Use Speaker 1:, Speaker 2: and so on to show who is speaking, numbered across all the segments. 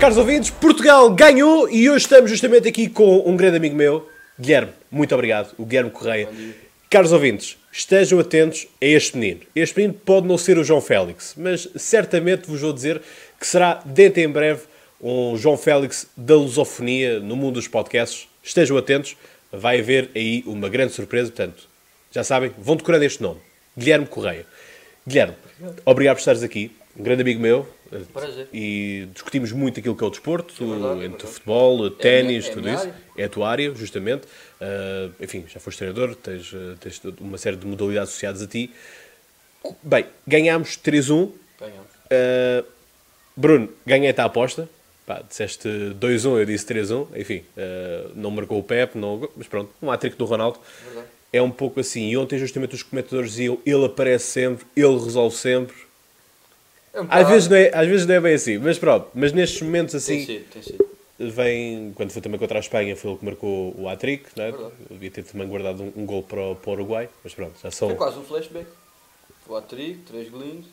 Speaker 1: Caros ouvintes. Portugal ganhou e hoje estamos justamente aqui com um grande amigo meu, Guilherme. Muito obrigado, o Guilherme Correia. Caros ouvintes, estejam atentos a este menino. Este menino pode não ser o João Félix, mas certamente vos vou dizer que será dentro em breve um João Félix da lusofonia no mundo dos podcasts. Estejam atentos, vai haver aí uma grande surpresa. Portanto, já sabem, vão decorando este nome: Guilherme Correia. Guilherme, obrigado por estares aqui. Um grande amigo meu.
Speaker 2: Prazer.
Speaker 1: E discutimos muito aquilo que é o desporto,
Speaker 2: É verdade, é
Speaker 1: entre
Speaker 2: verdade.
Speaker 1: futebol,
Speaker 2: É
Speaker 1: ténis,
Speaker 2: é
Speaker 1: tudo isso.
Speaker 2: área.
Speaker 1: É a tua área, justamente. Ah, enfim, já foste treinador, tens, ah, tens uma série de modalidades associadas a ti. Bem, ganhámos 3-1.
Speaker 2: Ganhamos.
Speaker 1: Uh, Bruno, ganhei-te a aposta. Pá, disseste 2-1, eu disse 3-1. Enfim, uh, não marcou o Pep, não, mas pronto, um hat do Ronaldo.
Speaker 2: Verdade.
Speaker 1: É um pouco assim. E ontem, justamente, os comentadores diziam: ele aparece sempre, ele resolve sempre.
Speaker 2: É um
Speaker 1: Às vezes, não é, às vezes não é bem assim, mas pronto. Mas nestes momentos
Speaker 2: Tem
Speaker 1: assim,
Speaker 2: sido, tem sido.
Speaker 1: vem. Quando foi também contra a Espanha, foi ele que marcou o hat-trick, não é? Devia ter também guardado um, um gol para o, para o Uruguai, mas pronto, já são.
Speaker 2: Foi quase um flashback. O Atric, três golinhos.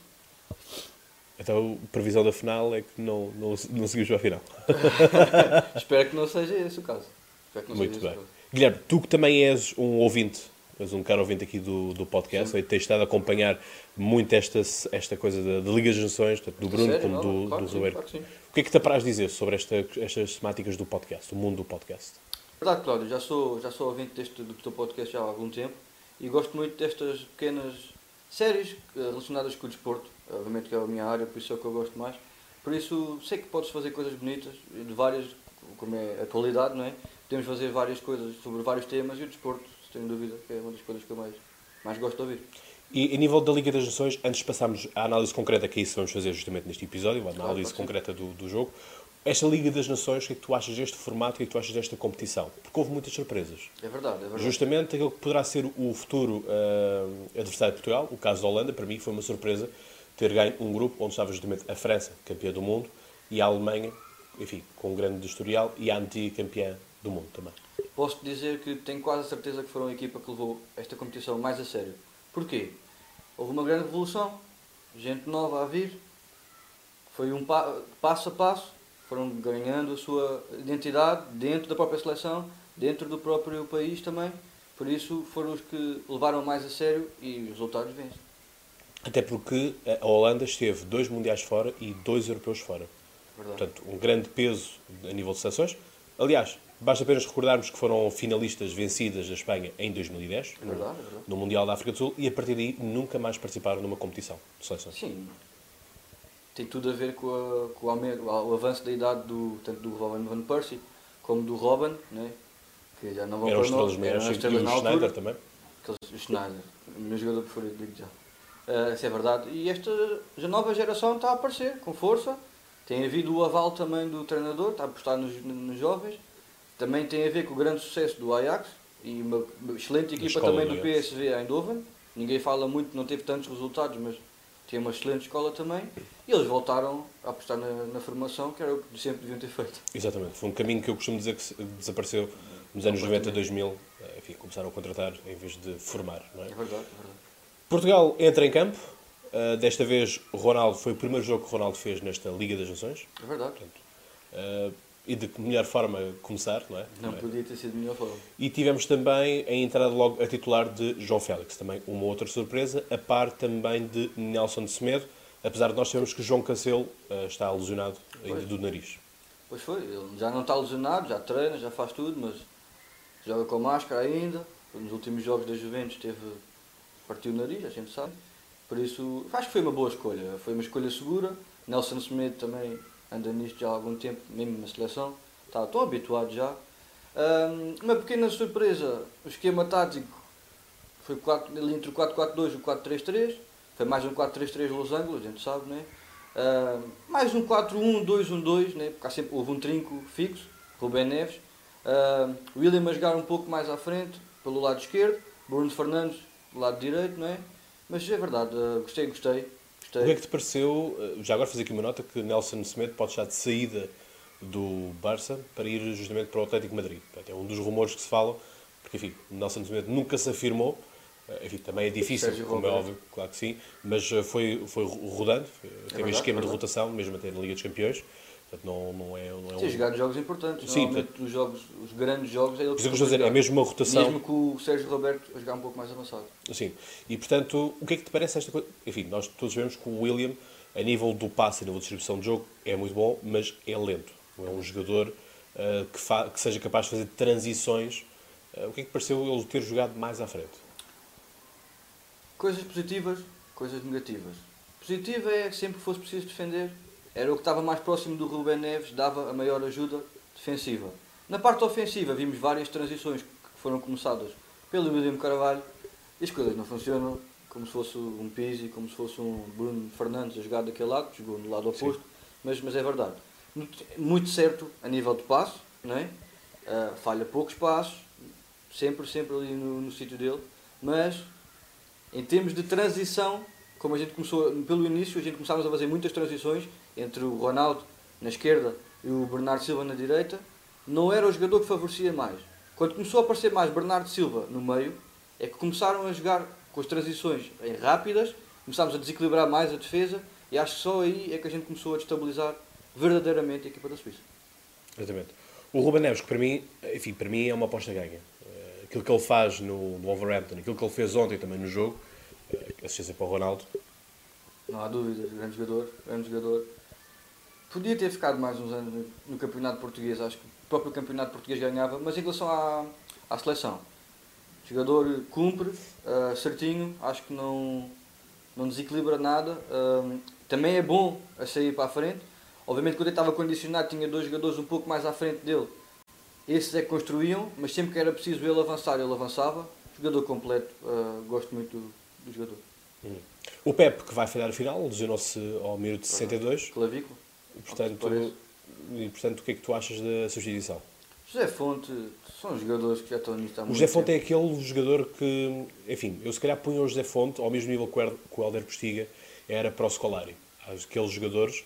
Speaker 1: Então, a previsão da final é que não, não, não seguimos para a final.
Speaker 2: Espero que não seja esse o caso. Espero que não
Speaker 1: Muito bem. Guilherme, tu que também és um ouvinte, és um caro ouvinte aqui do, do podcast,
Speaker 2: Sim.
Speaker 1: e tens estado a acompanhar muito esta, esta coisa da, da Liga das Nações, tanto do Bruno
Speaker 2: Sério?
Speaker 1: como
Speaker 2: Não,
Speaker 1: do,
Speaker 2: claro
Speaker 1: do Roberto.
Speaker 2: claro.
Speaker 1: O que é que te apraz dizer sobre esta, estas temáticas do podcast, o mundo do podcast?
Speaker 2: Verdade, Cláudio, já sou, já sou ouvinte deste, do teu podcast já há algum tempo e gosto muito destas pequenas séries relacionadas com o desporto. Obviamente que é a minha área, por isso é o que eu gosto mais. Por isso sei que podes fazer coisas bonitas, de várias, como é a atualidade, não é? Podemos fazer várias coisas sobre vários temas e o desporto, sem dúvida, que é uma das coisas que eu mais, mais gosto de ouvir.
Speaker 1: E a nível da Liga das Nações, antes de passarmos à análise concreta, que é isso que vamos fazer justamente neste episódio, a
Speaker 2: Claro,
Speaker 1: análise
Speaker 2: ser.
Speaker 1: concreta do, do jogo, esta Liga das Nações, o que é que tu achas deste formato, o que é que tu achas desta competição? Porque houve muitas surpresas.
Speaker 2: É verdade, é verdade.
Speaker 1: Justamente aquele que poderá ser o futuro ah, adversário de Portugal, o caso da Holanda, para mim foi uma surpresa ter ganho um grupo onde estava justamente a França, campeã do mundo, e a Alemanha, enfim, com um grande historial, e a antiga campeã do mundo também.
Speaker 2: Posso dizer que tenho quase a certeza que foram a equipa que levou esta competição mais a sério. Porquê? Houve uma grande revolução, gente nova a vir, foi um pa passo a passo, foram ganhando a sua identidade dentro da própria seleção, dentro do próprio país também. Por isso foram os que levaram mais a sério e os resultados vencem.
Speaker 1: Até porque a Holanda esteve dois mundiais fora e dois europeus fora.
Speaker 2: Verdade.
Speaker 1: Portanto, um grande peso a nível de seleções. Aliás, basta apenas recordarmos que foram finalistas vencidas da Espanha em 2010,
Speaker 2: É verdade, é verdade.
Speaker 1: no Mundial da África do Sul, e a partir daí nunca mais participaram numa competição de seleções.
Speaker 2: Sim. Tem tudo a ver com, a- com o, o avanço da idade do, tanto do Robin Van Persie como do Robin, né? que já não vão
Speaker 1: Eram
Speaker 2: para
Speaker 1: estrelas
Speaker 2: nós, eram
Speaker 1: e
Speaker 2: estrelas
Speaker 1: o
Speaker 2: na
Speaker 1: Schneider
Speaker 2: altura.
Speaker 1: também.
Speaker 2: Aqueles, o Schneider, o meu jogador preferido, digo já. Ah, isso é verdade. E esta nova geração está a aparecer com força. Tem havido o aval também do treinador, está a apostar nos, nos jovens. Também tem a ver com o grande sucesso do Ajax e uma excelente equipa
Speaker 1: escola
Speaker 2: também
Speaker 1: do.
Speaker 2: PSV Eindhoven. Ninguém fala muito, não teve tantos resultados, mas tinha uma excelente escola também. E eles voltaram a apostar na, na formação, que era o que sempre deviam ter feito.
Speaker 1: Exatamente. Foi um caminho que eu costumo dizer que desapareceu nos anos 90, 2000. eh, Enfim, começaram a contratar em vez de formar. Não é?
Speaker 2: É verdade, é verdade.
Speaker 1: Portugal entra em campo. Uh, desta vez, Ronaldo foi o primeiro jogo que Ronaldo fez nesta Liga das Nações.
Speaker 2: É verdade.
Speaker 1: Uh, e de que melhor forma começar, não é?
Speaker 2: Não
Speaker 1: Não é?
Speaker 2: podia ter sido de melhor forma.
Speaker 1: E tivemos também a entrada logo a titular de João Félix, também uma outra surpresa, a par também de Nelson de Semedo, apesar de nós sabermos que João Cancelo uh, está lesionado ainda do nariz.
Speaker 2: Pois foi, ele já não está lesionado, já treina, já faz tudo, mas joga com máscara ainda. Nos últimos jogos da Juventus teve partiu o nariz, a gente sabe. Por isso, acho que foi uma boa escolha. Foi uma escolha segura. Nelson Semedo também anda nisto já há algum tempo, mesmo na seleção. Está, estou habituado já. Ahm, uma pequena surpresa, o esquema tático foi quatro, ali entre o 4-4-2 e o 4-3-3. Foi mais um 4-3-3 Los Angeles, a gente sabe, né? Ah, mais um 4-1-2-1-2, né? porque há sempre, houve um trinco fixo, Rubén Neves. Ah, William a jogar um pouco mais à frente, pelo lado esquerdo, Bruno Fernandes do lado direito, não é? Mas é verdade, ah, gostei, gostei. Gostei.
Speaker 1: O que é que te pareceu, uh, já agora fazer aqui uma nota, que Nelson Semedo pode estar de saída do Barça para ir justamente para o Atlético Madrid. É um dos rumores que se falam, porque enfim, Nelson Semedo nunca se afirmou, Uh, enfim, também é difícil,
Speaker 2: Sérgio
Speaker 1: como é
Speaker 2: Roberto.
Speaker 1: óbvio, claro que sim, mas uh, foi, foi rodando, teve
Speaker 2: verdade,
Speaker 1: esquema
Speaker 2: é
Speaker 1: de rotação, mesmo até na Liga dos Campeões. Portanto, não, não é, não é
Speaker 2: Tem jogado jogos importantes.
Speaker 1: Sim,
Speaker 2: Normalmente os, jogos, os grandes jogos é ele
Speaker 1: que a dizer, é mesmo uma rotação.
Speaker 2: Mesmo com o Sérgio Roberto a jogar um pouco mais avançado.
Speaker 1: Sim. E portanto, o que é que te parece esta coisa? Enfim, nós todos vemos que o William, a nível do passe, a nível de distribuição de jogo, é muito bom, mas é lento. Não é um jogador uh, que, fa que seja capaz de fazer transições. Uh, o que é que pareceu ele ter jogado mais à frente?
Speaker 2: Coisas positivas, coisas negativas. Positiva é que sempre que fosse preciso defender, era o que estava mais próximo do Ruben Neves, dava a maior ajuda defensiva. Na parte ofensiva vimos várias transições que foram começadas pelo William Carvalho e as coisas não funcionam como se fosse um Pizzi, como se fosse um Bruno Fernandes a jogar daquele lado, jogou no lado oposto, mas, mas é verdade. Muito certo a nível de passo, não é? Uh, falha poucos passos, sempre, sempre ali no, no sítio dele, mas em termos de transição, como a gente começou pelo início, a gente começámos a fazer muitas transições entre o Ronaldo na esquerda e o Bernardo Silva na direita, não era o jogador que favorecia mais. Quando começou a aparecer mais Bernardo Silva no meio, é que começaram a jogar com as transições em rápidas, começámos a desequilibrar mais a defesa e acho que só aí é que a gente começou a destabilizar verdadeiramente a equipa da Suíça.
Speaker 1: Exatamente. O Ruben Neves, que para mim, enfim, para mim é uma aposta ganha. Eh, aquilo que ele faz no, Wolverhampton, aquilo que ele fez ontem também no jogo, eh, assistência para o Ronaldo.
Speaker 2: Não há dúvidas, grande jogador, grande jogador. Podia ter ficado mais uns anos no campeonato português, acho que o próprio campeonato português ganhava, mas em relação à, à seleção, o jogador cumpre uh, certinho, acho que não, não desequilibra nada. Uh, também é bom a sair para a frente. Obviamente, quando ele estava condicionado, tinha dois jogadores um pouco mais à frente dele. Esses é que construíam, mas sempre que era preciso ele avançar, ele avançava. Jogador completo, uh, gosto muito do, do jogador.
Speaker 1: Hum. O Pep, que vai falhar a final, lesionou-se ao minuto 62.
Speaker 2: Clavícula.
Speaker 1: E, portanto, e, portanto, o que é que tu achas da substituição?
Speaker 2: José Fonte, são jogadores que já estão nisto há
Speaker 1: muito O José Fonte tempo. é aquele jogador que, enfim, eu se calhar punho o José Fonte ao mesmo nível que o Helder Postiga era para o Scolari. Aqueles jogadores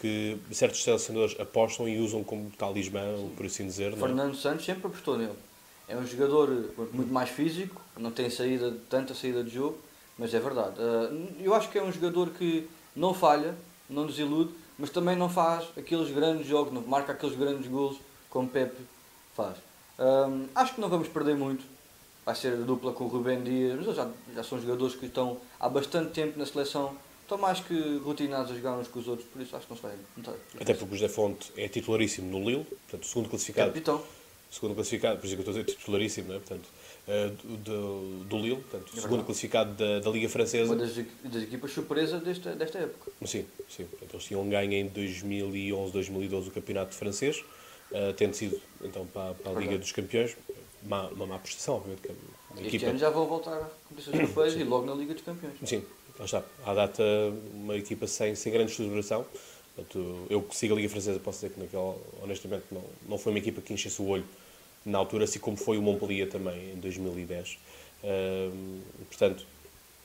Speaker 1: que certos selecionadores apostam e usam como talismã, Sim. por assim dizer.
Speaker 2: É? Fernando? Santos sempre apostou nele. É um jogador muito mais físico, não tem saída, tanta saída de jogo, mas é verdade. Ah, eu acho que é um jogador que não falha, não desilude, mas também não faz aqueles grandes jogos, não marca aqueles grandes gols como Pepe faz. Um, acho que não vamos perder muito. Vai ser a dupla com o Rubem Dias, mas já, já são jogadores que estão há bastante tempo na seleção, estão mais que rotinados a jogar uns com os outros, por isso acho que não se vai notar.
Speaker 1: Até porque o José Fonte é titularíssimo no Lille, portanto, segundo classificado.
Speaker 2: Capitão.
Speaker 1: Segundo classificado, por isso que eu estou a dizer titularíssimo, não é? Portanto, uh, do, do Lille, portanto, é segundo classificado da, da Liga Francesa.
Speaker 2: Uma das, das equipas surpresa desta, desta época.
Speaker 1: Sim, sim. Portanto, eles tinham ganho em 2011, 2012 o campeonato francês uh, tendo sido então para, para a Liga dos Campeões, uma, uma má prestação, obviamente.
Speaker 2: este equipa... ano já vão voltar a competições europeias e logo na Liga dos Campeões.
Speaker 1: Sim, lá está. À data, uma equipa sem, sem grande. Portanto, eu que sigo a Liga Francesa posso dizer que naquela, honestamente não, não foi uma equipa que enchesse o olho na altura, assim como foi o Montpellier também em 2010. Uh, portanto,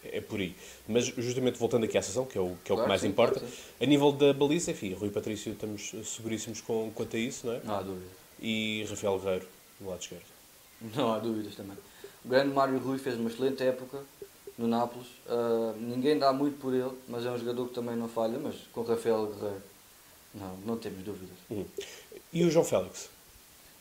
Speaker 1: é por aí. Mas justamente voltando aqui à sessão, que é o que, é o que mais sim, importa, claro, a nível da baliza, enfim, Rui Patrício estamos seguríssimos com, quanto a isso, não é?
Speaker 2: Não há dúvida.
Speaker 1: E Rafael Guerreiro, no lado esquerdo.
Speaker 2: Não há dúvidas também. O grande Mário Rui fez uma excelente época no Nápoles. Uh, ninguém dá muito por ele, mas é um jogador que também não falha, mas com Rafael Guerreiro, não, não temos dúvidas.
Speaker 1: Uhum. E o João Félix?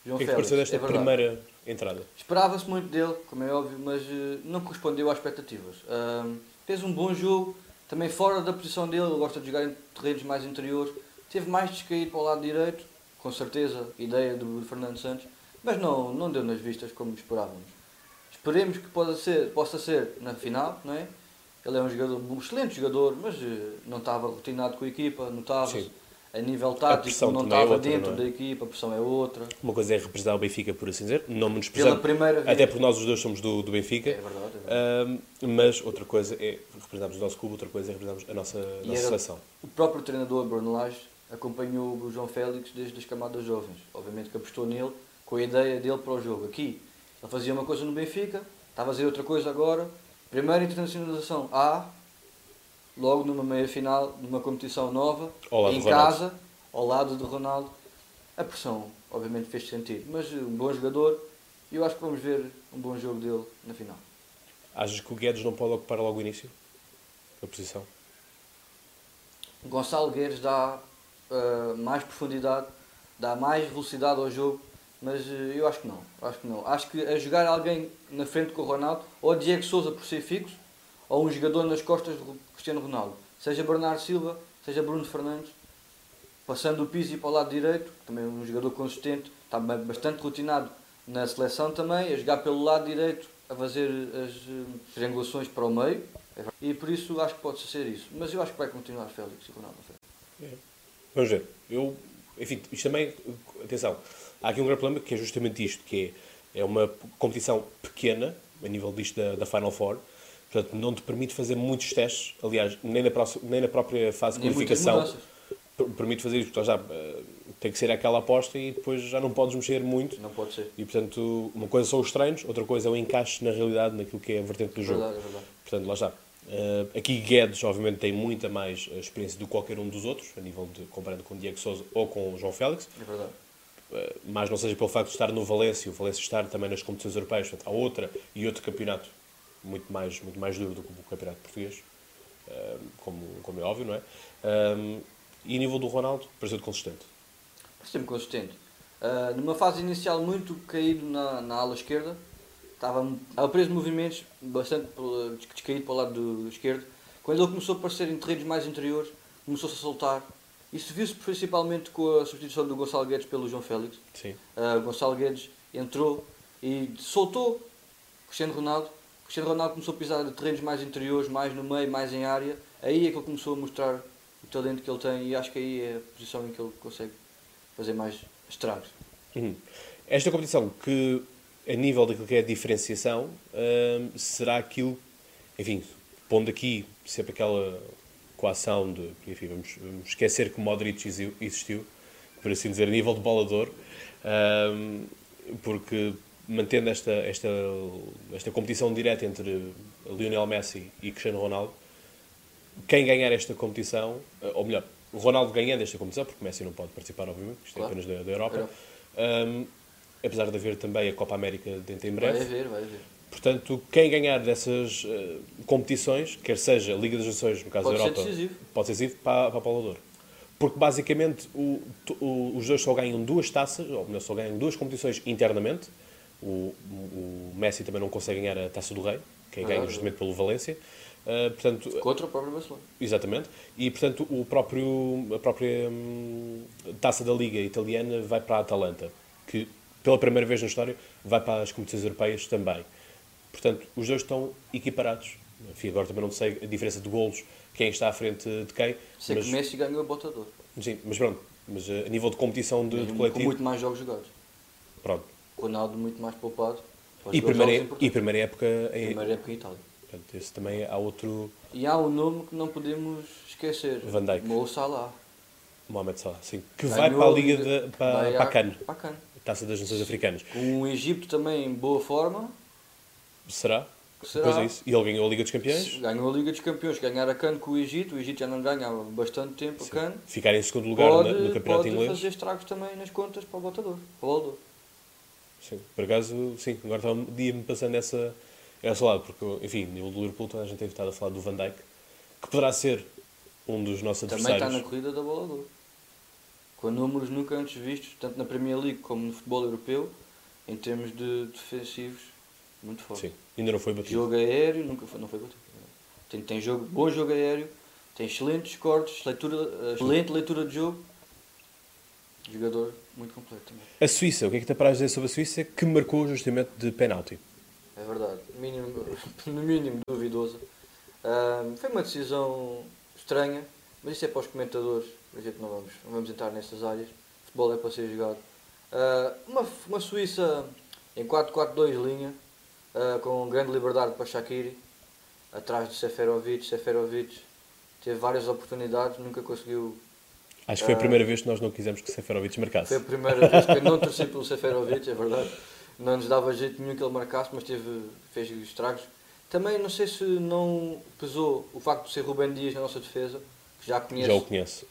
Speaker 1: João o que é que pareceu desta é primeira entrada?
Speaker 2: Esperava-se muito dele, como é óbvio, mas uh, não correspondeu às expectativas. Uh, fez um bom jogo, também fora da posição dele, ele gosta de jogar em terrenos mais interiores. Teve mais descaído para o lado direito, com certeza, ideia do Fernando Santos, mas não, não deu nas vistas como esperávamos. Esperemos que possa ser, possa ser na final, não é? Ele é um jogador, um excelente jogador, mas uh, não estava rotinado com a equipa, notava-se a nível tático não estava é outra, dentro não é? da equipa, a pressão é outra.
Speaker 1: Uma coisa é representar o Benfica, por assim dizer, não nos Pela primeira. Até porque nós os dois somos do, do Benfica.
Speaker 2: É verdade. É verdade.
Speaker 1: Uh, mas outra coisa é representarmos o nosso clube, outra coisa é representarmos a nossa, nossa seleção.
Speaker 2: O próprio treinador, Bruno Lage, acompanhou o João Félix desde as camadas jovens. Obviamente que apostou nele com a ideia dele para o jogo. Aqui, ele fazia uma coisa no Benfica, está a fazer outra coisa agora. Primeira internacionalização A, logo numa meia final, numa competição nova, em casa, ao lado de Ronaldo. A pressão, obviamente, fez sentido, mas um bom jogador e eu acho que vamos ver um bom jogo dele na final.
Speaker 1: Achas que o Guedes não pode ocupar logo o início da posição?
Speaker 2: Gonçalo Guedes dá uh, mais profundidade, dá mais velocidade ao jogo, mas uh, eu acho que não. Acho que não. Acho que a jogar alguém na frente com o Ronaldo, ou Diego Souza por ser fixo, ou um jogador nas costas do Cristiano Ronaldo, seja Bernardo Silva, seja Bruno Fernandes, passando o Pizzi para o lado direito, também um jogador consistente, está bastante rotinado na seleção também, a jogar pelo lado direito, a fazer as uh, triangulações para o meio, e por isso acho que pode ser isso. Mas eu acho que vai continuar Félix e Ronaldo.
Speaker 1: É. Vamos ver. Eu, enfim, isto também, atenção, há aqui um grande problema que é justamente isto, que é, é uma competição pequena, a nível disto da, da Final Four, portanto não te permite fazer muitos testes, aliás, nem na, próxima, nem na própria fase de qualificação permite fazer isto, já eh, tem que ser aquela aposta e depois já não podes mexer muito.
Speaker 2: Não pode ser.
Speaker 1: E portanto, uma coisa são os treinos, outra coisa é o encaixe na realidade, naquilo que é a vertente do
Speaker 2: é
Speaker 1: jogo.
Speaker 2: Verdade, é verdade.
Speaker 1: Portanto, lá está. Uh, aqui Guedes, obviamente, tem muita mais eh, experiência do que qualquer um dos outros, a nível de comparando com o Diego Souza ou com o João Félix.
Speaker 2: É verdade.
Speaker 1: Mas não seja pelo facto de estar no Valência, o Valência estar também nas competições europeias, portanto, há outra e outro campeonato muito mais, muito mais duro do que o campeonato português, uh, como, como é óbvio, não é? e a nível do Ronaldo, pareceu consistente.
Speaker 2: Pareceu-me consistente. numa fase inicial muito caído na, na ala esquerda, estava, estava preso de movimentos, bastante descaído para o lado do esquerdo. Quando ele começou a aparecer em terrenos mais interiores, começou-se a soltar. Isso viu-se principalmente com a substituição do Gonçalo Guedes pelo João Félix.
Speaker 1: Sim.
Speaker 2: Uh, Gonçalo Guedes entrou e soltou Cristiano Ronaldo. Cristiano Ronaldo começou a pisar terrenos mais interiores, mais no meio, mais em área. Aí é que ele começou a mostrar o talento que ele tem e acho que aí é a posição em que ele consegue fazer mais estragos.
Speaker 1: Uhum. Esta competição que a nível daquilo que é a diferenciação, hum, será aquilo, enfim, pondo aqui sempre aquela coação de, enfim, vamos, vamos esquecer que Modric existiu, por assim dizer, a nível de bolador, hum, porque mantendo esta, esta, esta competição direta entre Lionel Messi e Cristiano Ronaldo, quem ganhar esta competição, ou melhor, Ronaldo ganhando esta competição, porque Messi não pode participar, obviamente, isto é claro. é apenas da, da Europa, um, apesar de haver também a Copa América dentro em breve.
Speaker 2: Vai haver, vai haver.
Speaker 1: Portanto, quem ganhar dessas uh, competições, quer seja Liga das Nações, no caso
Speaker 2: pode
Speaker 1: da Europa,
Speaker 2: ser
Speaker 1: pode ser decisivo para, para a Paulo Porque basicamente o, o, os dois só ganham duas taças, ou melhor, só ganham duas competições internamente. O, o Messi também não consegue ganhar a taça do Rei, quem é ganha justamente pelo Valência. Uh, portanto,
Speaker 2: Contra o próprio Barcelona.
Speaker 1: Exatamente. E, portanto, o próprio, a própria hum, taça da Liga italiana vai para a Atalanta, que pela primeira vez na história, vai para as competições europeias também. Portanto, os dois estão equiparados. Enfim, agora também não sei a diferença de golos, quem está à frente de quem.
Speaker 2: Sei mas... que Messi ganhou a botador.
Speaker 1: Sim, mas pronto. Mas eh, a nível de competição de, de coletivo...
Speaker 2: Com muito mais jogos jogados.
Speaker 1: Pronto.
Speaker 2: Ronaldo muito mais poupado.
Speaker 1: E primeira, e primeira época
Speaker 2: em... Primeira época em Itália.
Speaker 1: Portanto, esse também há outro...
Speaker 2: E há um nome que não podemos esquecer.
Speaker 1: Van Dijk.
Speaker 2: Mo Salah.
Speaker 1: Mohamed Salah, sim. Que vai para a Liga de, para, para a Cannes.
Speaker 2: Para a Cannes.
Speaker 1: Taça das Nações Africanas.
Speaker 2: Com o Egito também em boa forma.
Speaker 1: Será? Será? Pois é isso. E ele ganhou a Liga dos Campeões?
Speaker 2: Ganhou a Liga dos Campeões. Ganhar a CAN com o Egito. O Egito já não ganha há bastante tempo sim. a CAN.
Speaker 1: Ficar em segundo lugar pode, no, campeonato
Speaker 2: pode
Speaker 1: inglês.
Speaker 2: Pode fazer estragos também nas contas para o botador. Para o Aldor.
Speaker 1: Sim. Por acaso, sim. Agora está um dia-me passando essa, essa lado. Porque, enfim, no Liverpool, toda a gente tem estado a falar do Van Dijk. Que poderá ser um dos nossos adversários.
Speaker 2: Também está na corrida da bola de ouro com números nunca antes vistos, tanto na Premier League como no futebol europeu, em termos de defensivos, muito forte.
Speaker 1: Sim, ainda não foi batido.
Speaker 2: Jogo aéreo, nunca foi, não foi batido. Tem, tem jogo, bom jogo aéreo, tem excelentes cortes, leitura, excelente leitura de jogo. Jogador muito completo também.
Speaker 1: A Suíça, o que é que te para dizer sobre a Suíça que marcou justamente de penalti?
Speaker 2: É verdade, mínimo, no mínimo duvidosa. Uh, foi uma decisão estranha, mas isso é para os comentadores a gente não vamos, não vamos entrar nessas áreas. O futebol é para ser jogado. Uh, uma, uma Suíça em 4-4-2 linha, uh, com grande liberdade para Shaqiri, atrás de Seferovic. Seferovic teve várias oportunidades, nunca conseguiu.
Speaker 1: Acho que foi a primeira vez que nós não quisemos que Seferovic marcasse.
Speaker 2: Foi a primeira vez que eu não torci pelo Seferovic, é verdade. Não nos dava jeito nenhum que ele marcasse, mas teve, fez estragos. Também não sei se não pesou o facto de ser Rubem Dias na nossa defesa, que já conheço.
Speaker 1: Já o conheço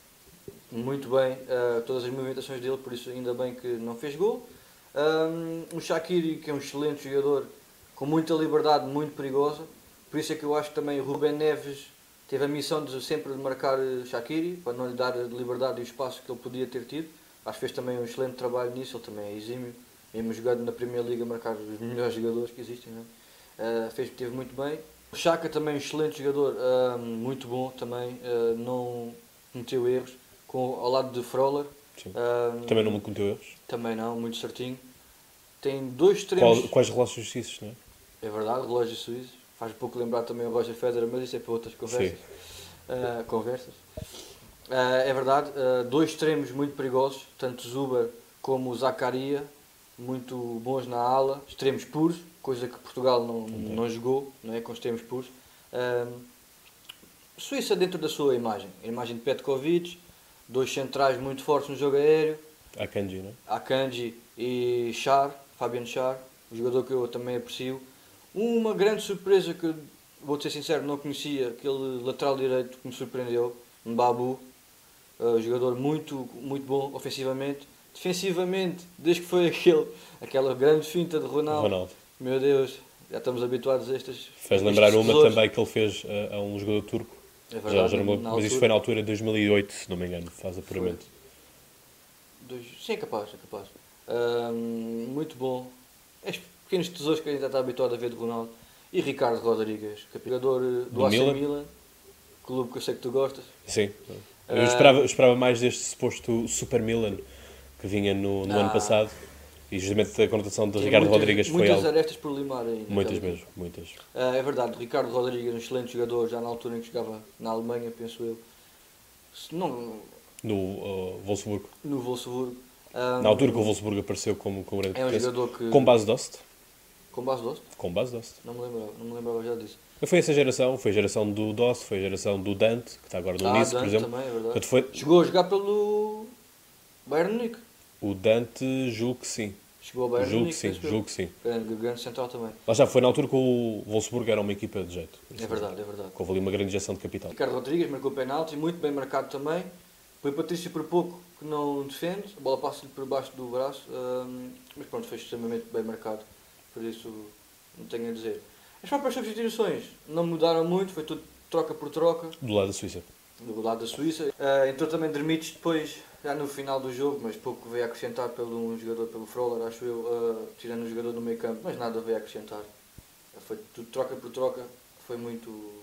Speaker 2: muito bem uh, todas as movimentações dele, por isso ainda bem que não fez gol. Um, o Shaqiri, que é um excelente jogador, com muita liberdade, muito perigosa, por isso é que eu acho que também o Ruben Neves teve a missão de sempre marcar eh, Shaqiri, para não lhe dar a liberdade e o espaço que ele podia ter tido. Acho que fez também um excelente trabalho nisso, ele também é exímio, mesmo jogando na Primeira Liga, marcar os melhores jogadores que existem. É? uh, fez, teve muito bem. O Chaka também um excelente jogador, uh, muito bom também, uh, não cometeu erros, com, ao lado de Froller.
Speaker 1: também não cometeu erros?
Speaker 2: Também não, muito certinho. Tem dois extremos...
Speaker 1: Qual, quais relógios suíços, não é?
Speaker 2: É verdade, relógios suíços. Faz pouco lembrar também o Roger Federer, mas isso é para outras conversas. Uh, conversas. Uh, é verdade, uh, dois extremos muito perigosos, tanto Zuber como Zacaria, muito bons na ala, extremos puros, coisa que Portugal não, okay. não jogou, não é? com extremos puros. Suíça dentro da sua imagem, a imagem de Petkovic, dois centrais muito fortes no jogo aéreo.
Speaker 1: Akanji, não é?
Speaker 2: Akanji e Char, Fabian Char, um jogador que eu também aprecio. Uma grande surpresa que, vou ser sincero, não conhecia, aquele lateral direito que me surpreendeu, Mbabu, uh, jogador muito, muito bom ofensivamente. Defensivamente, desde que foi aquele, aquela grande finta de Ronaldo,
Speaker 1: Ronaldo.
Speaker 2: meu Deus, já estamos habituados a estas.
Speaker 1: Fez lembrar uma tesouros. também que ele fez a, a um jogador turco. É verdade, já, já não, mas altura, isso foi na altura de 2008, se não me engano, faz apuramento.
Speaker 2: Sim, é capaz, é capaz. Uh, muito bom. É pequenos tesouros que a gente já está habituado a ver de Ronaldo. E Ricardo Rodrigues, capitador eh, do, do AC Milan. Milan, clube que eu sei que tu gostas.
Speaker 1: Sim. Eu esperava, eu esperava mais deste suposto Super Milan que vinha no, no ah. ano passado. E justamente a conotação de Ricardo
Speaker 2: muitas,
Speaker 1: Rodrigues
Speaker 2: foi
Speaker 1: muitas
Speaker 2: algo... arestas por limar ainda.
Speaker 1: Muitas mesmo, muitas.
Speaker 2: Uh, é verdade, Ricardo Rodrigues, um excelente jogador, já na altura em que jogava na Alemanha, penso eu. Se não...
Speaker 1: No uh, Wolfsburgo.
Speaker 2: No Wolfsburgo.
Speaker 1: Um, na altura que o Wolfsburgo apareceu como, como
Speaker 2: grande É um jogador que...
Speaker 1: Com base Dost.
Speaker 2: Com base Dost?
Speaker 1: Com base Dost.
Speaker 2: Não me lembrava, não me lembrava já disso.
Speaker 1: Foi essa geração, foi a geração do Dost, foi a geração do Dante, que está agora no ah, Nice,
Speaker 2: por
Speaker 1: exemplo.
Speaker 2: Também, é verdade. Foi... Chegou a jogar pelo Bayern Munique.
Speaker 1: O Dante, julgo que sim.
Speaker 2: Chegou ao Bayern
Speaker 1: julgo que sim, julgo que sim.
Speaker 2: Grande, grande central também.
Speaker 1: Lá já foi na altura que o Wolfsburg era uma equipa de jeito.
Speaker 2: É verdade, é verdade.
Speaker 1: Houve ali uma grande injeção de capital.
Speaker 2: Ricardo Rodrigues marcou penalti, muito bem marcado também. Foi Patrício por pouco que não defende, a bola passa-lhe por baixo do braço, hum, mas pronto, foi extremamente bem marcado. Por isso não tenho a dizer. As próprias substituições não mudaram muito, foi tudo troca por troca.
Speaker 1: Do lado da Suíça.
Speaker 2: Do lado da Suíça. Uh, entrou também Dermites depois, já no final do jogo, mas pouco veio acrescentar pelo um jogador, pelo Froller, acho eu, uh, tirando o jogador do meio campo, mas nada veio acrescentar. Foi tudo troca por troca, foi muito.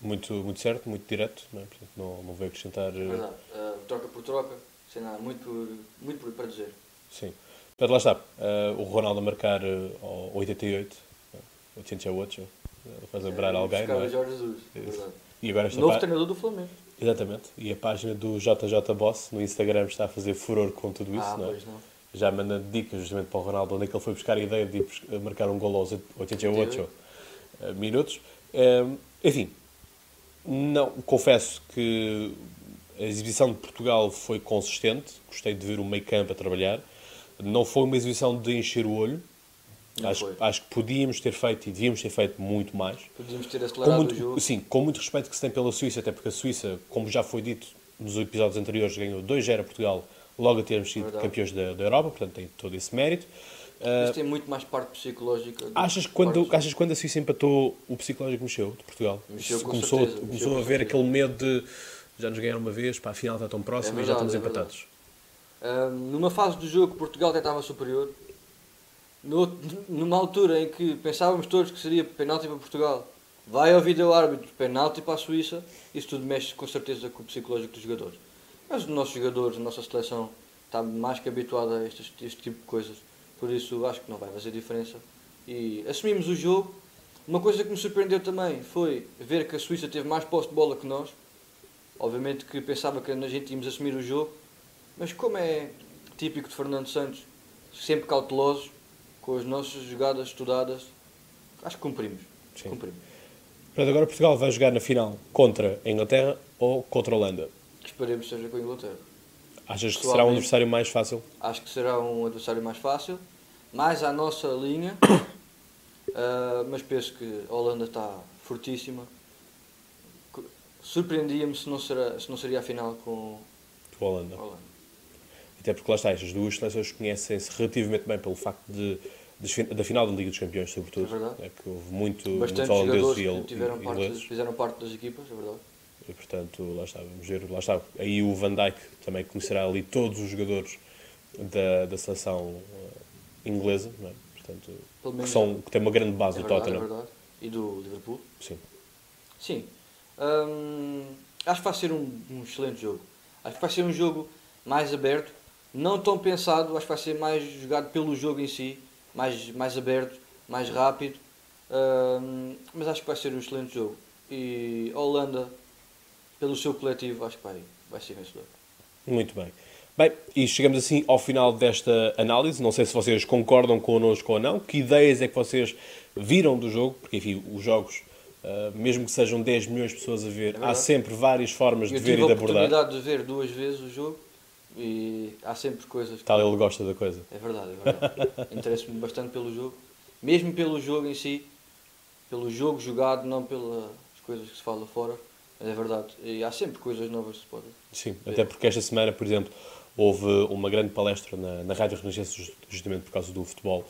Speaker 1: Muito, muito certo, muito direto, não, é? Portanto, não, não veio acrescentar.
Speaker 2: Eh, Verdade, uh, troca por troca, sem nada, muito, muito para dizer.
Speaker 1: Sim. Portanto, lá está. Uh, o Ronaldo a marcar uh, ao 88, 88, uh, faz lembrar é, alguém. Não
Speaker 2: é? Jorge Jesus, é
Speaker 1: e agora
Speaker 2: Novo pá... treinador do Flamengo.
Speaker 1: Exatamente. E a página do JJ Boss no Instagram está a fazer furor com tudo isso,
Speaker 2: ah,
Speaker 1: não é?
Speaker 2: Não.
Speaker 1: Já mandando dicas justamente para o Ronaldo, onde é que ele foi buscar a ideia de marcar um gol aos 88 minutos. enfim, não, confesso que a exibição de Portugal foi consistente, gostei de ver o meio campo a trabalhar. Não foi uma exibição de encher o olho. Acho, acho, que podíamos ter feito e devíamos ter feito muito mais.
Speaker 2: Podíamos ter acelerado
Speaker 1: muito,
Speaker 2: o jogo.
Speaker 1: Sim, com muito respeito que se tem pela Suíça, até porque a Suíça, como já foi dito nos episódios anteriores, ganhou 2-0 a Portugal logo a termos sido Verdade. campeões da, da, Europa, portanto tem todo esse mérito.
Speaker 2: Mas uh, tem muito mais parte psicológica.
Speaker 1: Achas que quando, achas quando a Suíça empatou, o psicológico mexeu de Portugal?
Speaker 2: Mexeu com
Speaker 1: começou,
Speaker 2: certeza,
Speaker 1: começou
Speaker 2: mexeu
Speaker 1: a ver aquele medo de já nos ganharam uma vez, para a final está tão próximo é verdade, e já estamos é empatados.
Speaker 2: Numa fase do jogo, Portugal até estava superior. No, numa altura em que pensávamos todos que seria penalti para Portugal, vai ao vídeo árbitro penalti para a Suíça, isso tudo mexe com certeza com o psicológico dos jogadores. Mas os nossos jogadores, a nossa seleção, está mais que habituada a este, este tipo de coisas. Por isso acho que não vai fazer diferença. E assumimos o jogo. Uma coisa que me surpreendeu também foi ver que a Suíça teve mais posse de bola que nós. Obviamente que pensava que a gente íamos assumir o jogo, mas como é típico de Fernando Santos, sempre cautelosos, com as nossas jogadas estudadas, acho que cumprimos. Sim. cumprimos.
Speaker 1: Mas agora Portugal vai jogar na final contra a Inglaterra ou contra a Holanda?
Speaker 2: Esperemos que seja com a Inglaterra.
Speaker 1: Achas que será um adversário mais fácil?
Speaker 2: Acho que será um adversário mais fácil, mais à nossa linha, uh, mas penso que a Holanda está fortíssima. Surpreendia-me se, não se não seria a final com
Speaker 1: a Holanda.
Speaker 2: Holanda.
Speaker 1: Até porque lá está, estas duas seleções conhecem-se relativamente bem pelo facto de, da final da Liga dos Campeões, sobretudo.
Speaker 2: É verdade.
Speaker 1: É que houve muito,
Speaker 2: Bastantes
Speaker 1: muito
Speaker 2: jogadores
Speaker 1: holandês e ingleses.
Speaker 2: fizeram parte das equipas, é verdade.
Speaker 1: E, portanto, lá está, vamos ver, lá está. Aí o Van Dijk também conhecerá ali todos os jogadores da, da seleção eh, inglesa, é? Portanto,
Speaker 2: Pelo
Speaker 1: que,
Speaker 2: menos
Speaker 1: são, que tem uma grande
Speaker 2: é
Speaker 1: base do
Speaker 2: verdade, é
Speaker 1: Tottenham.
Speaker 2: verdade. E do Liverpool.
Speaker 1: Sim.
Speaker 2: Sim. Hum, acho que vai ser um, um excelente jogo. Acho que vai ser um jogo mais aberto, não tão pensado, acho que vai ser mais jogado pelo jogo em si, mais, mais aberto, mais rápido. Mas acho que vai ser um excelente jogo. E a Holanda, pelo seu coletivo, acho que vai, vai ser vencedor.
Speaker 1: Muito bem. Bem, e chegamos assim ao final desta análise. Não sei se vocês concordam connosco ou não. Que ideias é que vocês viram do jogo? Porque, enfim, os jogos, ah, mesmo que sejam 10 milhões de pessoas a ver, há
Speaker 2: verdade.
Speaker 1: sempre várias formas de
Speaker 2: Eu
Speaker 1: ver
Speaker 2: tive
Speaker 1: e
Speaker 2: a
Speaker 1: de abordar.
Speaker 2: oportunidade de ver duas vezes o jogo e há sempre coisas que
Speaker 1: Tal ele gosta da coisa.
Speaker 2: É verdade, é verdade. Interesso-me bastante pelo jogo. Mesmo pelo jogo em si, pelo jogo jogado, não pelas coisas que se fala fora. Mas é verdade. E há sempre coisas novas que se podem.
Speaker 1: Sim, até porque esta semana, por exemplo, houve uma grande palestra na, na Rádio Renascença just- justamente por causa do futebol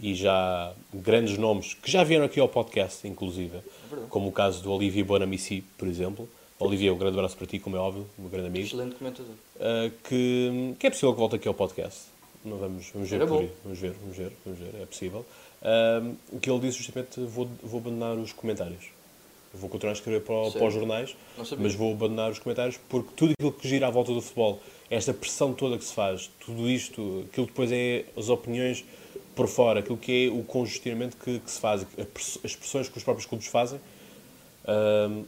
Speaker 1: e já grandes nomes que já vieram aqui ao podcast, inclusive,
Speaker 2: verdade.
Speaker 1: como o caso do Olivier Bonamici, por exemplo. Olivier, um grande abraço para ti, como é óbvio, um grande amigo.
Speaker 2: Excelente comentador.
Speaker 1: Uh, que, que é possível que volte aqui ao podcast. Não vamos, vamos ver por. Vamos ver, vamos ver, vamos ver, é possível. Um, o que ele disse justamente, vou, vou abandonar os comentários. Vou continuar a escrever para, para os jornais, mas vou abandonar os comentários porque tudo aquilo que gira à volta do futebol, esta pressão toda que se faz, tudo isto, aquilo que depois é as opiniões por fora, aquilo que é o congestionamento que, que se faz, as pressões que os próprios clubes fazem,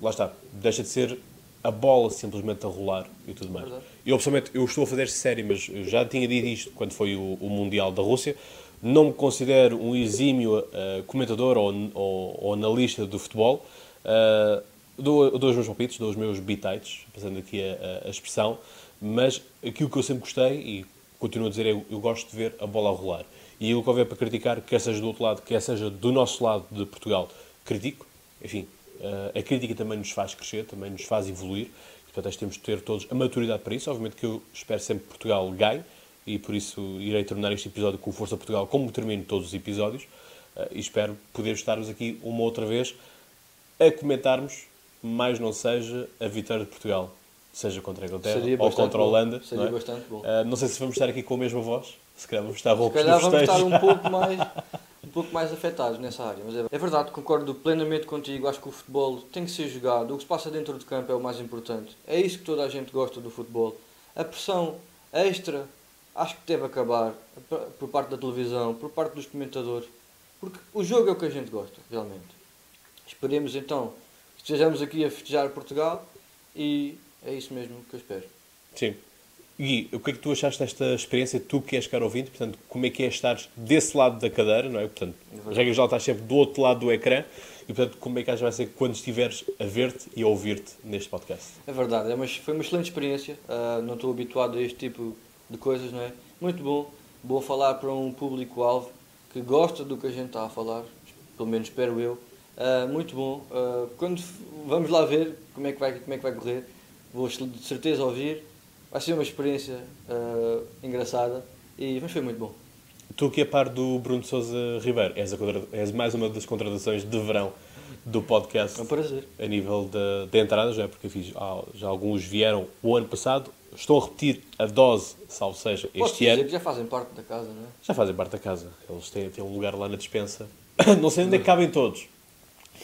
Speaker 1: Lá está, deixa de ser a bola simplesmente a rolar e tudo mais.
Speaker 2: Verdade.
Speaker 1: Eu, pessoalmente, eu estou a fazer sério, mas eu já tinha dito isto quando foi o, o Mundial da Rússia. Não me considero um exímio ah, comentador ou, ou, ou analista do futebol. Ah, dou, dou os meus palpites, dou os meus bitites, passando aqui a, a- expressão, mas aquilo que eu sempre gostei e continuo a dizer é eu, eu gosto de ver a bola a rolar. E aquilo que houver para criticar, quer seja do outro lado, quer seja do nosso lado de Portugal, critico. Enfim, a crítica também nos faz crescer, também nos faz evoluir. E, portanto, acho que temos de ter todos a maturidade para isso. Obviamente que eu espero sempre que Portugal ganhe e por isso irei terminar este episódio com Força Portugal, como termino todos os episódios. Eh, e espero poder estarmos aqui uma outra vez a comentarmos, mais não seja, a vitória de Portugal. Seja contra a Inglaterra
Speaker 2: Seria
Speaker 1: ou contra a
Speaker 2: bom.
Speaker 1: Holanda.
Speaker 2: Seria
Speaker 1: não é?
Speaker 2: bastante bom.
Speaker 1: Eh, não sei se vamos estar aqui com a mesma voz. Se calhar vamos estar
Speaker 2: Se calhar vamos estar um pouco mais, um pouco mais afetados nessa área. Mas é, é verdade, concordo plenamente contigo. Acho que o futebol tem que ser jogado. O que se passa dentro de campo é o mais importante. É isso que toda a gente gosta do futebol. A pressão extra acho que deve acabar por parte da televisão, por parte dos comentadores. Porque o jogo é o que a gente gosta, realmente. Esperemos então que estejamos aqui a festejar Portugal e é isso mesmo que eu espero.
Speaker 1: Sim. Gui, o que é que tu achaste desta experiência? Tu que és caro ouvinte, portanto, como é que é estar desse lado da cadeira, não é? Portanto, regra geral, estás sempre do outro lado do ecrã e, portanto, como é que vai ser quando estiveres a ver-te e a ouvir-te neste podcast?
Speaker 2: É verdade, é uma, foi uma excelente experiência. ah, não estou habituado a este tipo de coisas, não é? Muito bom. Bom falar para um público-alvo que gosta do que a gente está a falar, pelo menos espero eu. Ah, muito bom. Ah, quando vamos lá ver como é que vai, como é que vai correr, vou de certeza ouvir. Vai ser uma experiência ah, engraçada, e, mas foi muito bom.
Speaker 1: Tu que é par do Bruno Sousa Ribeiro, és, a contra- és mais uma das contratações de verão do podcast
Speaker 2: É um prazer.
Speaker 1: a nível de, entradas, não é? porque fiz, há- já alguns vieram o ano passado, estão a repetir a dose, salvo seja,
Speaker 2: Posso
Speaker 1: este
Speaker 2: dizer
Speaker 1: ano.
Speaker 2: que já fazem parte da casa, não é?
Speaker 1: Já fazem parte da casa. Eles têm, têm um lugar lá na dispensa. Não sei onde é que cabem todos.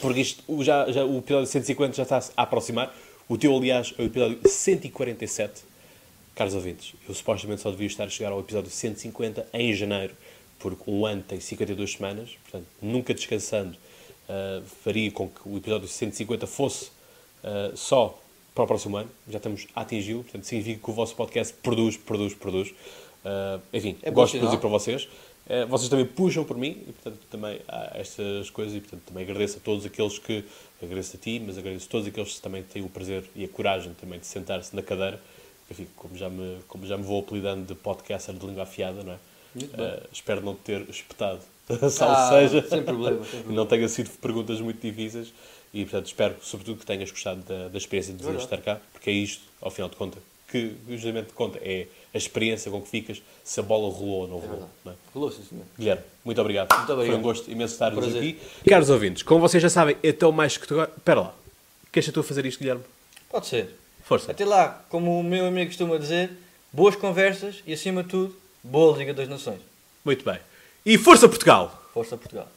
Speaker 1: Porque isto, já, já, o episódio 150 já está a aproximar. O teu, aliás, é o episódio 147. Caros ouvintes, eu supostamente só devia estar a chegar ao episódio 150 em janeiro, porque um ano tem 52 semanas, portanto, nunca descansando, ah, faria com que o episódio 150 fosse ah, só para o próximo ano. Já estamos a atingi-lo, portanto, significa que o vosso podcast produz, produz, produz. Ah, enfim,
Speaker 2: É
Speaker 1: gosto de produzir para vocês. Vocês também puxam por mim e, portanto, também há estas coisas e, portanto, também agradeço a todos aqueles que, agradeço a ti, mas agradeço a todos aqueles que também têm o prazer e a coragem também de sentar-se na cadeira, enfim, como já me, como já me vou apelidando de podcaster de língua afiada, não é?
Speaker 2: Muito bem.
Speaker 1: Eh, espero não ter espetado, salvo
Speaker 2: Ah,
Speaker 1: seja,
Speaker 2: sem problema, sem problema.
Speaker 1: não tenha sido perguntas muito difíceis e, portanto, espero, sobretudo, que tenhas gostado da, da experiência de estar cá, porque é isto, ao final de contas, que justamente conta é a experiência com que ficas se a bola rolou ou não rolou.
Speaker 2: verdade.
Speaker 1: não é?
Speaker 2: Rolou, sim, senhor.
Speaker 1: Guilherme, muito obrigado.
Speaker 2: Muito obrigado.
Speaker 1: Foi um gosto imenso estar-nos
Speaker 2: Prazer.
Speaker 1: aqui. Caros ouvintes, como vocês já sabem, é tão mais que tu... Espera lá. Queres tu a fazer isto, Guilherme?
Speaker 2: Pode ser.
Speaker 1: Força.
Speaker 2: Até lá, como o meu amigo costuma dizer, boas conversas e, acima de tudo, boa Liga das Nações.
Speaker 1: Muito bem. E força Portugal!
Speaker 2: Força Portugal.